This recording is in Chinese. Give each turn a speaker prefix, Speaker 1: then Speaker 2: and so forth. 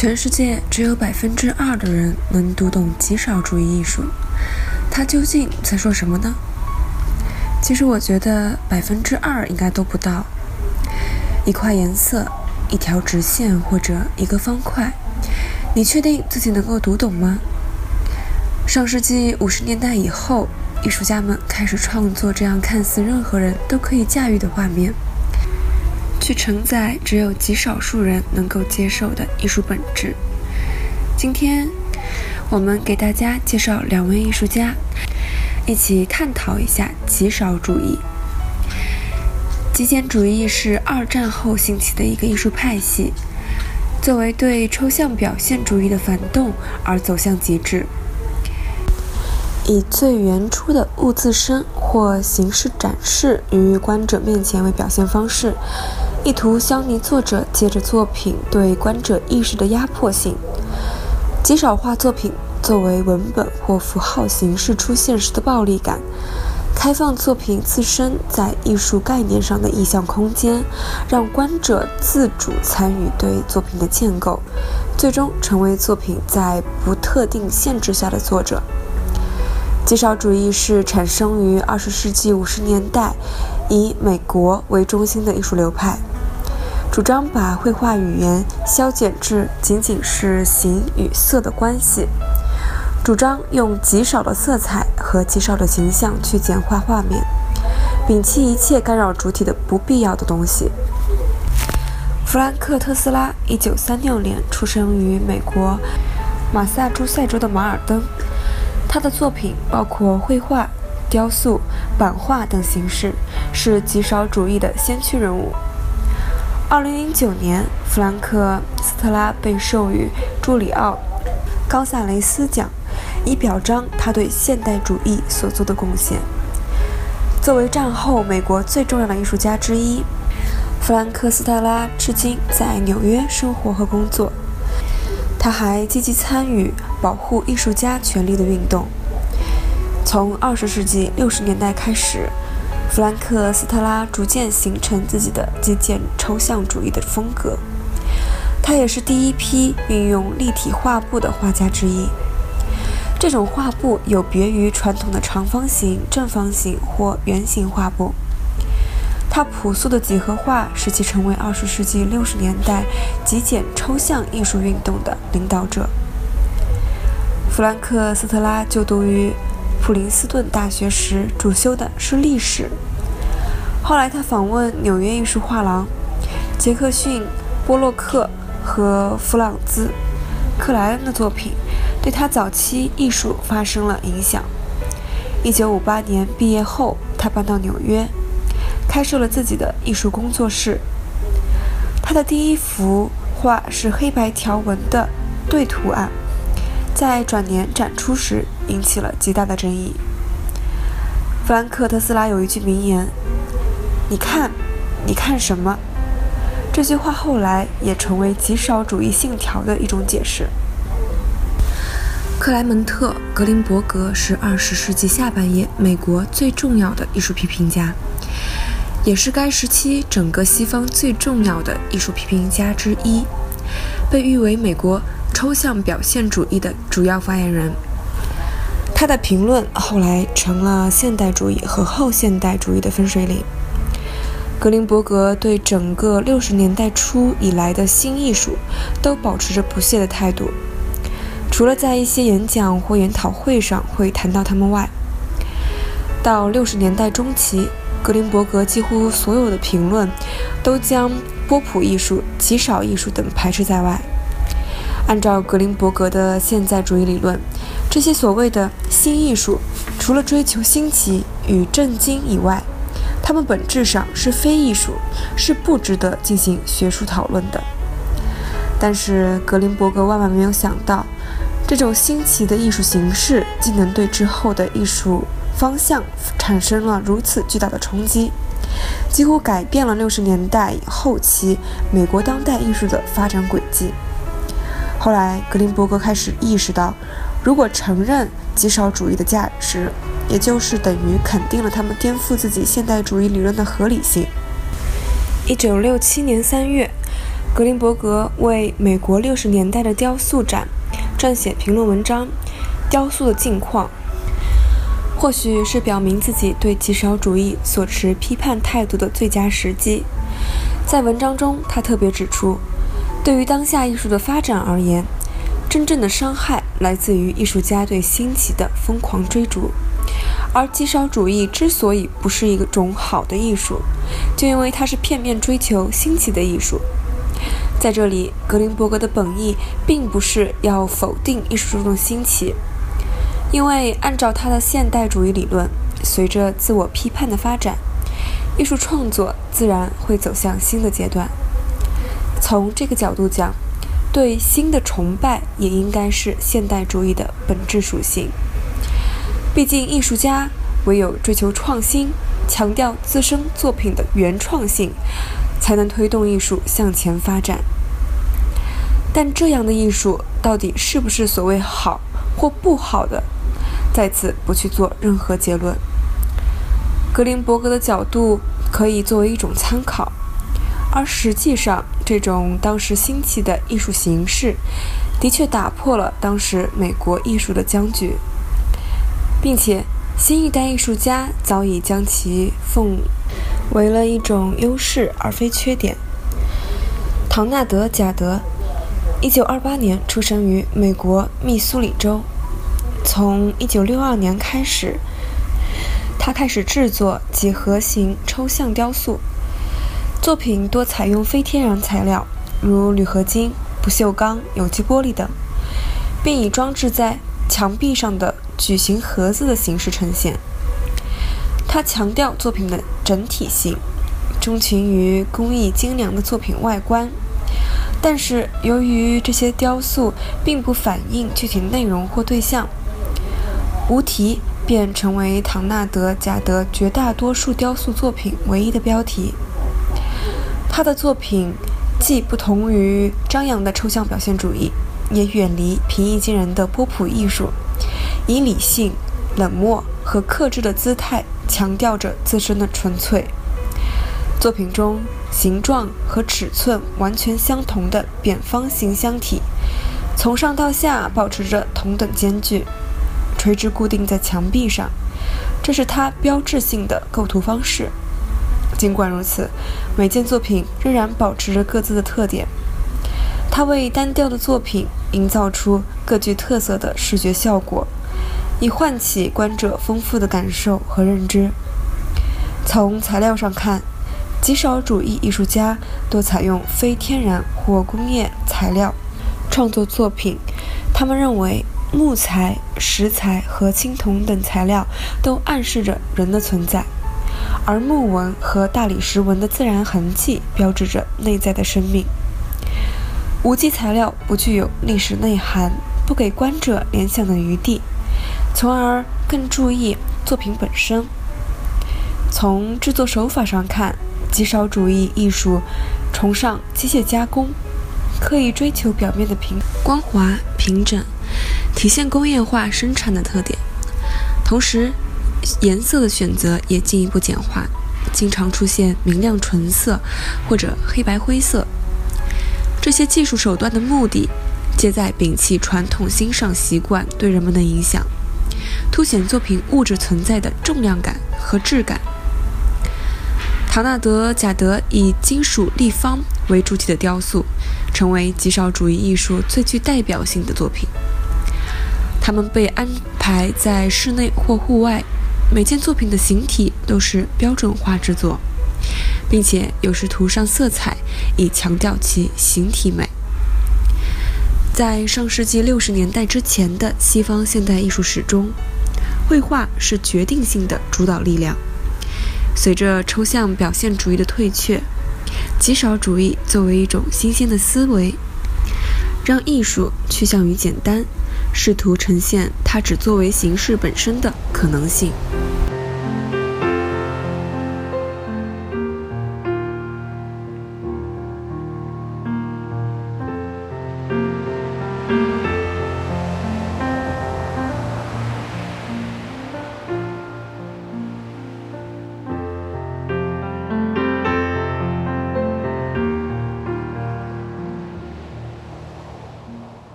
Speaker 1: 全世界只有百分之二的人能读懂极少主义艺术，他究竟在说什么呢？其实我觉得百分之二应该都不到。一块颜色，一条直线或者一个方块，你确定自己能够读懂吗？上世纪五十年代以后，艺术家们开始创作这样看似任何人都可以驾驭的画面。去承载只有极少数人能够接受的艺术本质。今天，我们给大家介绍两位艺术家，一起探讨一下极少主义。极简主义是二战后兴起的一个艺术派系，作为对抽象表现主义的反动而走向极致，以最原初的物自身或形式展示于观者面前为表现方式。意图消弭作者借着作品对观者意识的压迫性，极少化作品作为文本或符号形式出现时的暴力感，开放作品自身在艺术概念上的意象空间，让观者自主参与对作品的建构，最终成为作品在不特定限制下的作者。极少主义是产生于二十世纪五十年代，以美国为中心的艺术流派。主张把绘画语言消减至仅仅是形与色的关系，主张用极少的色彩和极少的形象去简化画面，摒弃一切干扰主体的不必要的东西。弗兰克·特斯拉1936年出生于美国马萨诸塞州的马尔登，他的作品包括绘画、雕塑、版画等形式，是极少主义的先驱人物。二零零九年，弗兰克·斯特拉被授予朱里奥·高萨雷斯奖，以表彰他对现代主义所做的贡献。作为战后美国最重要的艺术家之一，弗兰克·斯特拉至今在纽约生活和工作。他还积极参与保护艺术家权利的运动。从二十世纪六十年代开始。弗兰克·斯特拉逐渐形成自己的极简抽象主义的风格，他也是第一批运用立体画布的画家之一。这种画布有别于传统的长方形、正方形或圆形画布。他朴素的几何画使其成为二十世纪六十年代极简抽象艺术运动的领导者。弗兰克·斯特拉就读于。普林斯顿大学时主修的是历史。后来，他访问纽约艺术画廊，杰克逊·波洛克和弗朗兹·克莱恩的作品对他早期艺术发生了影响。1958年毕业后，他搬到纽约，开设了自己的艺术工作室。他的第一幅画是黑白条纹的对图案。在转年展出时引起了极大的争议。弗兰克·特斯拉有一句名言：“你看，你看什么？”这句话后来也成为极少主义信条的一种解释。克莱门特·格林伯格是二十世纪下半叶美国最重要的艺术批评家，也是该时期整个西方最重要的艺术批评家之一，被誉为美国。抽象表现主义的主要发言人，他的评论后来成了现代主义和后现代主义的分水岭。格林伯格对整个六十年代初以来的新艺术都保持着不屑的态度，除了在一些演讲或研讨会上会谈到他们外，到六十年代中期，格林伯格几乎所有的评论都将波普艺术、极少艺术等排斥在外。按照格林伯格的现代主义理论，这些所谓的新艺术，除了追求新奇与震惊以外，它们本质上是非艺术，是不值得进行学术讨论的。但是格林伯格万万没有想到，这种新奇的艺术形式竟能对之后的艺术方向产生了如此巨大的冲击，几乎改变了六十年代后期美国当代艺术的发展轨迹。后来，格林伯格开始意识到，如果承认极少主义的价值，也就是等于肯定了他们颠覆自己现代主义理论的合理性。一九六七年三月，格林伯格为美国六十年代的雕塑展撰写评论文章《雕塑的境况》，或许是表明自己对极少主义所持批判态度的最佳时机。在文章中，他特别指出。对于当下艺术的发展而言，真正的伤害来自于艺术家对新奇的疯狂追逐。而极少主义之所以不是一种好的艺术，就因为它是片面追求新奇的艺术。在这里，格林伯格的本意并不是要否定艺术中的新奇，因为按照他的现代主义理论，随着自我批判的发展，艺术创作自然会走向新的阶段。从这个角度讲，对新的崇拜也应该是现代主义的本质属性。毕竟，艺术家唯有追求创新，强调自身作品的原创性，才能推动艺术向前发展。但这样的艺术到底是不是所谓好或不好的，在此不去做任何结论。格林伯格的角度可以作为一种参考。而实际上，这种当时兴起的艺术形式，的确打破了当时美国艺术的僵局，并且新一代艺术家早已将其奉为了一种优势而非缺点。唐纳德·贾德，一九二八年出生于美国密苏里州，从一九六二年开始，他开始制作几何形抽象雕塑。作品多采用非天然材料，如铝合金、不锈钢、有机玻璃等，并以装置在墙壁上的矩形盒子的形式呈现。他强调作品的整体性，钟情于工艺精良的作品外观。但是，由于这些雕塑并不反映具体内容或对象，无题便成为唐纳德·贾德绝大多数雕塑作品唯一的标题。他的作品既不同于张扬的抽象表现主义，也远离平易近人的波普艺术，以理性、冷漠和克制的姿态强调着自身的纯粹。作品中形状和尺寸完全相同的扁方形箱体，从上到下保持着同等间距，垂直固定在墙壁上，这是他标志性的构图方式。尽管如此，每件作品仍然保持着各自的特点。它为单调的作品营造出各具特色的视觉效果，以唤起观者丰富的感受和认知。从材料上看，极少主义艺术家多采用非天然或工业材料创作作品。他们认为木材、石材和青铜等材料都暗示着人的存在。而木纹和大理石纹的自然痕迹标志着内在的生命。无机材料不具有历史内涵，不给观者联想的余地，从而更注意作品本身。从制作手法上看，极少主义艺术崇尚机械加工，刻意追求表面的平光滑平整，体现工业化生产的特点，同时。颜色的选择也进一步简化，经常出现明亮纯色或者黑白灰色。这些技术手段的目的，皆在摒弃传统欣赏习惯对人们的影响，凸显作品物质存在的重量感和质感。唐纳德·贾德以金属立方为主体的雕塑，成为极少主义艺术最具代表性的作品。它们被安排在室内或户外。每件作品的形体都是标准化制作，并且有时涂上色彩，以强调其形体美。在上世纪六十年代之前的西方现代艺术史中，绘画是决定性的主导力量。随着抽象表现主义的退却，极少主义作为一种新鲜的思维，让艺术趋向于简单，试图呈现它只作为形式本身的可能性。